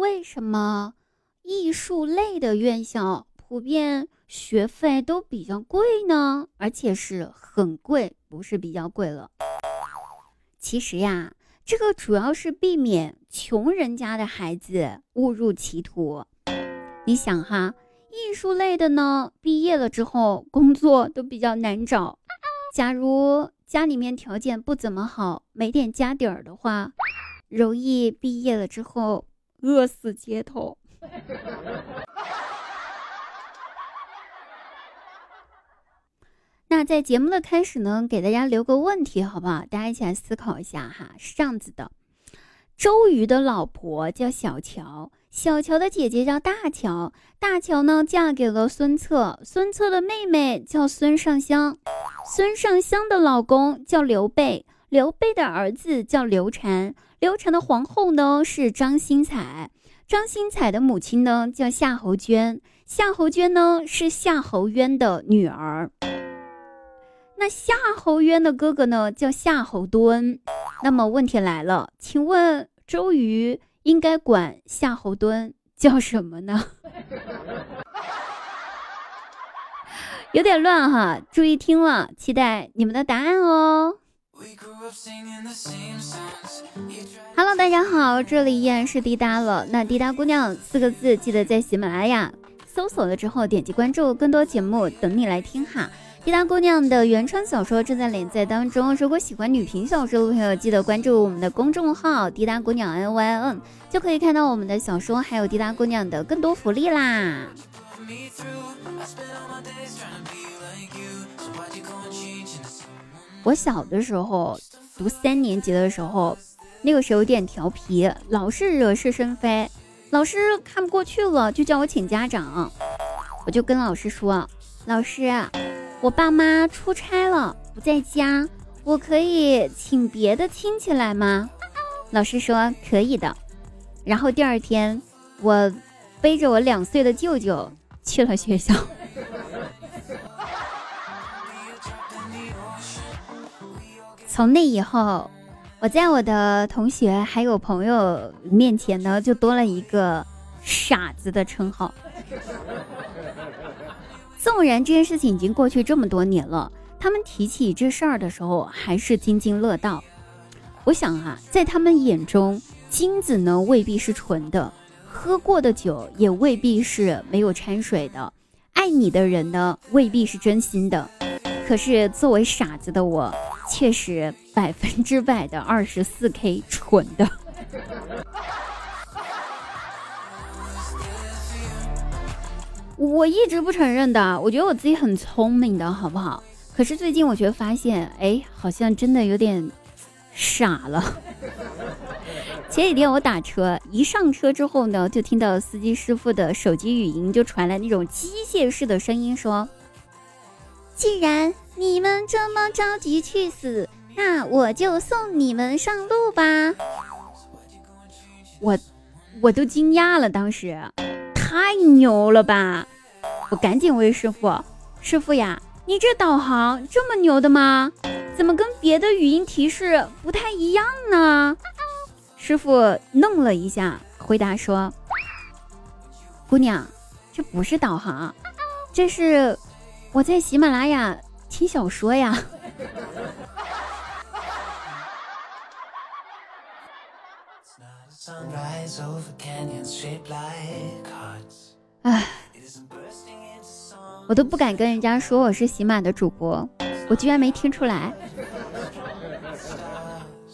为什么艺术类的院校普遍学费都比较贵呢？而且是很贵，不是比较贵了。其实呀，这个主要是避免穷人家的孩子误入歧途。你想哈，艺术类的呢，毕业了之后工作都比较难找。假如家里面条件不怎么好，没点家底儿的话，容易毕业了之后。饿死街头。那在节目的开始呢，给大家留个问题，好不好？大家一起来思考一下哈。是这样子的：周瑜的老婆叫小乔，小乔的姐姐叫大乔，大乔呢嫁给了孙策，孙策的妹妹叫孙尚香，孙尚香的老公叫刘备，刘备的儿子叫刘禅。刘禅的皇后呢是张新彩，张新彩的母亲呢叫夏侯娟，夏侯娟呢是夏侯渊的女儿。那夏侯渊的哥哥呢叫夏侯惇。那么问题来了，请问周瑜应该管夏侯惇叫什么呢？有点乱哈，注意听了，期待你们的答案哦。Hello，大家好，这里依然是滴答了。那滴答姑娘四个字，记得在喜马拉雅搜索了之后点击关注，更多节目等你来听哈。滴答姑娘的原创小说正在连载当中，如果喜欢女频小说的朋友，记得关注我们的公众号滴答姑娘 N Y N，就可以看到我们的小说，还有滴答姑娘的更多福利啦。我小的时候读三年级的时候，那个时候有点调皮，老是惹是生非，老师看不过去了，就叫我请家长。我就跟老师说：“老师，我爸妈出差了，不在家，我可以请别的亲戚来吗？”老师说：“可以的。”然后第二天，我背着我两岁的舅舅去了学校。从那以后，我在我的同学还有朋友面前呢，就多了一个傻子的称号。纵然这件事情已经过去这么多年了，他们提起这事儿的时候还是津津乐道。我想啊，在他们眼中，金子呢未必是纯的，喝过的酒也未必是没有掺水的，爱你的人呢未必是真心的。可是作为傻子的我。确实百分之百的二十四 K 纯的，我一直不承认的，我觉得我自己很聪明的，好不好？可是最近我觉得发现，哎，好像真的有点傻了。前几天我打车，一上车之后呢，就听到司机师傅的手机语音就传来那种机械式的声音说：“既然。”你们这么着急去死，那我就送你们上路吧。我我都惊讶了，当时太牛了吧！我赶紧问师傅：“师傅呀，你这导航这么牛的吗？怎么跟别的语音提示不太一样呢？”师傅愣了一下，回答说：“姑娘，这不是导航，这是我在喜马拉雅。”听小说呀！哎，我都不敢跟人家说我是喜马的主播，我居然没听出来。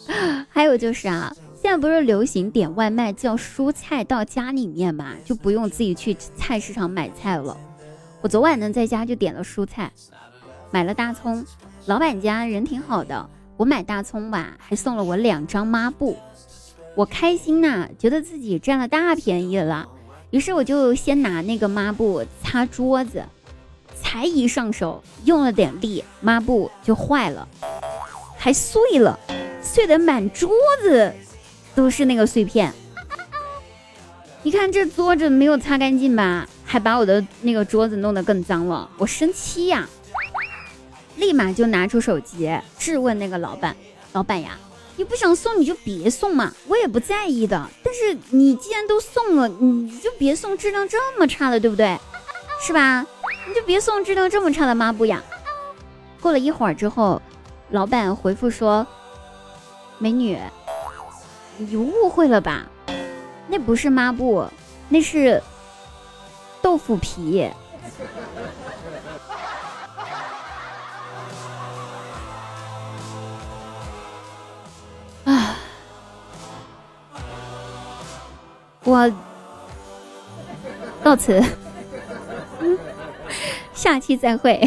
还有就是啊，现在不是流行点外卖叫蔬菜到家里面嘛，就不用自己去菜市场买菜了。我昨晚呢在家就点了蔬菜。买了大葱，老板家人挺好的。我买大葱吧，还送了我两张抹布，我开心呐，觉得自己占了大便宜了。于是我就先拿那个抹布擦桌子，才一上手，用了点力，抹布就坏了，还碎了，碎的满桌子都是那个碎片。你看这桌子没有擦干净吧，还把我的那个桌子弄得更脏了，我生气呀！立马就拿出手机质问那个老板：“老板呀，你不想送你就别送嘛，我也不在意的。但是你既然都送了，你就别送质量这么差的，对不对？是吧？你就别送质量这么差的抹布呀。过了一会儿之后，老板回复说：“美女，你误会了吧？那不是抹布，那是腐皮。”啊，我到此，下期再会。